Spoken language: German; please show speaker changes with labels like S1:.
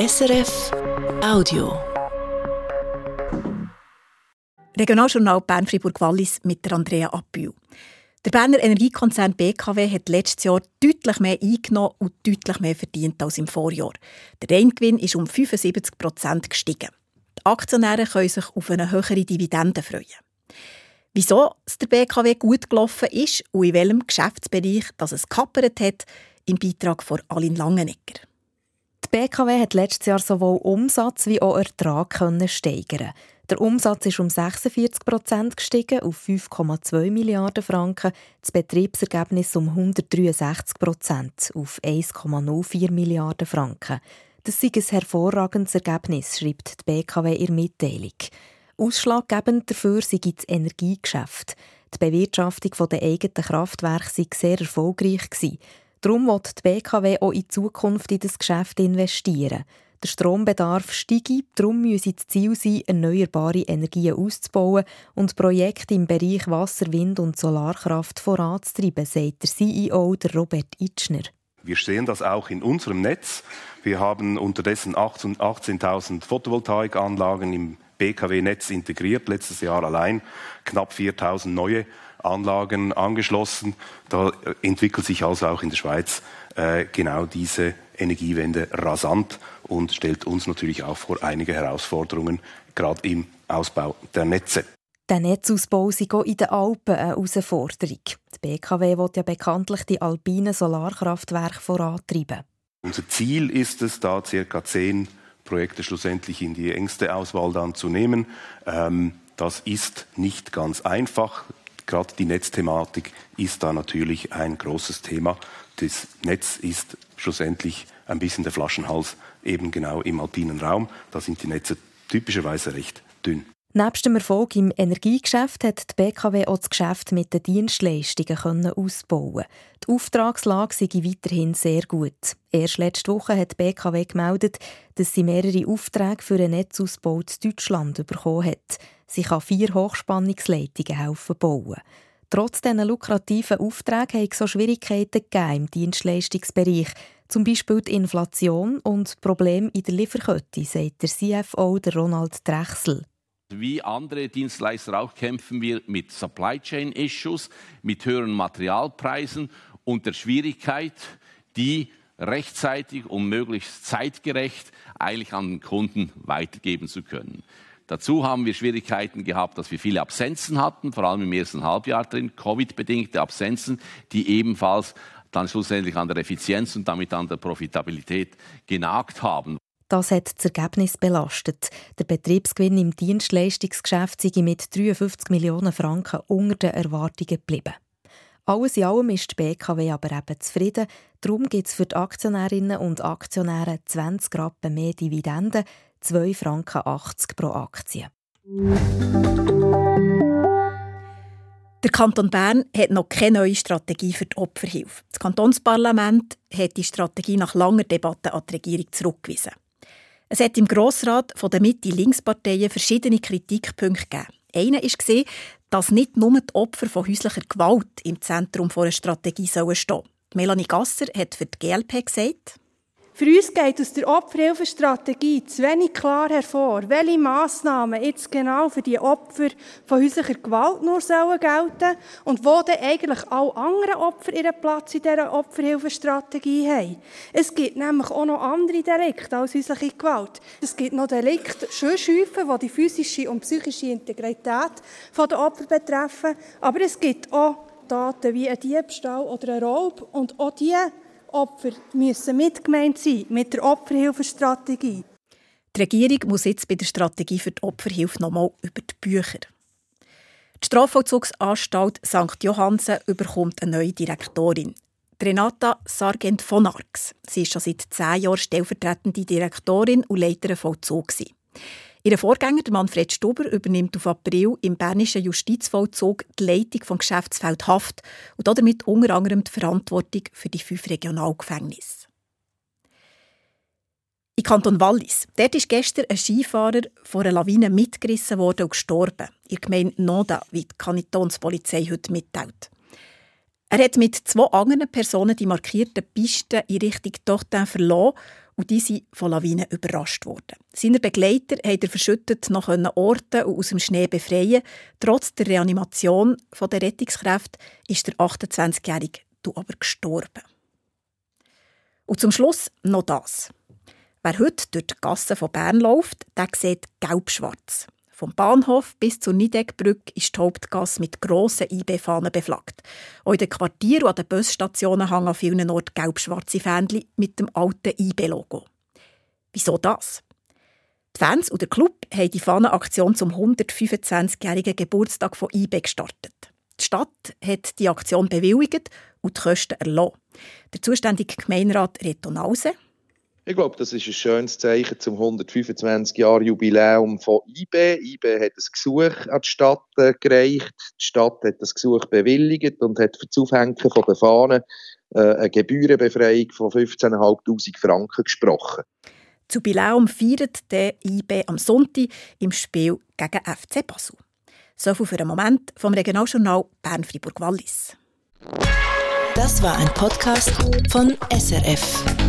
S1: SRF Audio.
S2: Regionaljournal Bern Fribourg Wallis mit der Andrea Appühl. Der Berner Energiekonzern BKW hat letztes Jahr deutlich mehr eingenommen und deutlich mehr verdient als im Vorjahr. Der Reingewinn ist um 75 Prozent gestiegen. Die Aktionäre können sich auf eine höhere Dividende freuen. Wieso es der BKW gut gelaufen ist und in welchem Geschäftsbereich das es kappert hat, im Beitrag von Aline Langenegger.
S3: BKW hat letztes Jahr sowohl Umsatz wie auch Ertrag können steigern. Der Umsatz ist um 46 Prozent gestiegen auf 5,2 Milliarden Franken, das Betriebsergebnis um 163 Prozent auf 1,04 Milliarden Franken. Das ist ein hervorragendes Ergebnis, schreibt die BKW in Mitteilung. Ausschlaggebend dafür sei das Energiegeschäft. Die Bewirtschaftung der eigenen Kraftwerke sei sehr erfolgreich gewesen. Darum wird die BKW auch in Zukunft in das Geschäft investieren. Der Strombedarf steige, darum müsse das Ziel sein, erneuerbare Energien auszubauen und Projekte im Bereich Wasser-, Wind- und Solarkraft voranzutreiben, sagt der CEO der Robert Itschner.
S4: Wir sehen das auch in unserem Netz. Wir haben unterdessen 18.000 Photovoltaikanlagen im BKW-Netz integriert, letztes Jahr allein knapp 4.000 neue Anlagen angeschlossen. Da entwickelt sich also auch in der Schweiz äh, genau diese Energiewende rasant und stellt uns natürlich auch vor einige Herausforderungen, gerade im Ausbau der Netze.
S3: Der Netzausbau ist auch in den Alpen eine Herausforderung. Die BKW will ja bekanntlich die alpinen Solarkraftwerke vorantreiben.
S4: Unser Ziel ist es, da ca. zehn Projekte schlussendlich in die engste Auswahl dann zu nehmen. Ähm, das ist nicht ganz einfach. Gerade die Netzthematik ist da natürlich ein großes Thema. Das Netz ist schlussendlich ein bisschen der Flaschenhals eben genau im alpinen Raum. Da sind die Netze typischerweise recht dünn.
S3: Nebst dem Erfolg im Energiegeschäft hat die BKW auch das Geschäft mit den Dienstleistungen können ausbauen. Die Auftragslage sei weiterhin sehr gut. Erst letzte Woche hat die BKW gemeldet, dass sie mehrere Aufträge für einen Netzausbau in Deutschland bekommen hat. Sie kann vier Hochspannungsleitungen helfen bauen. Trotz diesen lukrativen Aufträgen hat es so Schwierigkeiten im Dienstleistungsbereich, zum Beispiel die Inflation und Probleme in der Lieferkette, sagt der CFO Ronald Drechsel.
S5: Wie andere Dienstleister auch kämpfen wir mit Supply Chain Issues, mit höheren Materialpreisen und der Schwierigkeit, die rechtzeitig und möglichst zeitgerecht eigentlich an den Kunden weitergeben zu können. Dazu haben wir Schwierigkeiten gehabt, dass wir viele Absenzen hatten, vor allem im ersten Halbjahr drin, Covid-bedingte Absenzen, die ebenfalls dann schlussendlich an der Effizienz und damit an der Profitabilität genagt haben.
S3: Das hat das Ergebnis belastet. Der Betriebsgewinn im Dienstleistungsgeschäft sei mit 53 Millionen Franken unter den Erwartungen geblieben. Alles in allem ist die BKW aber eben zufrieden. Darum gibt es für die Aktionärinnen und Aktionäre 20 Rappen mehr Dividenden, 2,80 Franken pro Aktie.
S2: Der Kanton Bern hat noch keine neue Strategie für die Opferhilfe. Das Kantonsparlament hat die Strategie nach langer Debatte an die Regierung zurückgewiesen. Es hat im Grossrat von der Mitte-Links-Parteien verschiedene Kritikpunkte gegeben. Einer war, dass nicht nur die Opfer von häuslicher Gewalt im Zentrum einer Strategie stehen sollen. Melanie Gasser hat für die GLP gesagt,
S6: für uns geht aus der Opferhilfestrategie zu wenig klar hervor, welche Massnahmen jetzt genau für die Opfer von häuslicher Gewalt nur sollen gelten und wo dann eigentlich alle anderen Opfer ihren Platz in dieser Opferhilfestrategie haben. Es gibt nämlich auch noch andere Delikte als häusliche Gewalt. Es gibt noch Delikte, Schürschäufen, die die physische und psychische Integrität der Opfer betreffen, aber es gibt auch Taten wie ein Diebstahl oder ein Raub und auch diese Opfer müssen mitgemeint sein mit der Opferhilfestrategie.
S2: Die Regierung muss jetzt bei der Strategie für die Opferhilfe nochmal über die Bücher. Die Strafvollzugsanstalt St. Johannsen überkommt eine neue Direktorin. Renata Sargent von Arx. Sie ist schon seit zehn Jahren stellvertretende Direktorin und Leiterin Vollzug. Ihr Vorgänger, Manfred Stuber, übernimmt auf April im bernischen Justizvollzug die Leitung vom Geschäftsfeld Haft und damit unter anderem die Verantwortung für die fünf Regionalgefängnisse. Im Kanton Wallis. Dort ist gestern ein Skifahrer von einer Lawine mitgerissen worden und gestorben. In Gemeinde Noda, wie die Kantonspolizei heute mitteilt. Er hat mit zwei anderen Personen die markierten Pisten in Richtung Dortin verloren und die sind von Lawinen überrascht worden. Seine Begleiter konnten er verschüttet noch orten und aus dem Schnee befreien. Trotz der Reanimation der Rettungskräfte ist der 28-Jährige aber gestorben. Und zum Schluss noch das. Wer heute durch die Gassen von Bern läuft, der sieht gelb-schwarz. Vom Bahnhof bis zur Nideckbrücke ist die Hauptgasse mit grossen IB-Fahnen beflaggt. Auch in den Quartieren und an den Busstationen hängen an vielen Orten gelb-schwarze Fähnchen mit dem alten IB-Logo. Wieso das? Die Fans und der Club haben die Fahnenaktion zum 125-jährigen Geburtstag von IB gestartet. Die Stadt hat die Aktion bewilligt und die Kosten erlassen. Der zuständige Gemeinderat Reto Nause
S7: ich glaube, das ist ein schönes Zeichen zum 125 Jahre Jubiläum von IB. IB hat ein Gesuch an die Stadt äh, gereicht. Die Stadt hat das Gesuch bewilligt und hat für das Aufhängen von der Fahne äh, eine Gebührenbefreiung von 15.500 Franken gesprochen.
S2: Das Jubiläum feiert der IB am Sonntag im Spiel gegen FC Basel. So viel für einen Moment vom Regionaljournal Bern-Fribourg-Wallis.
S1: Das war ein Podcast von SRF.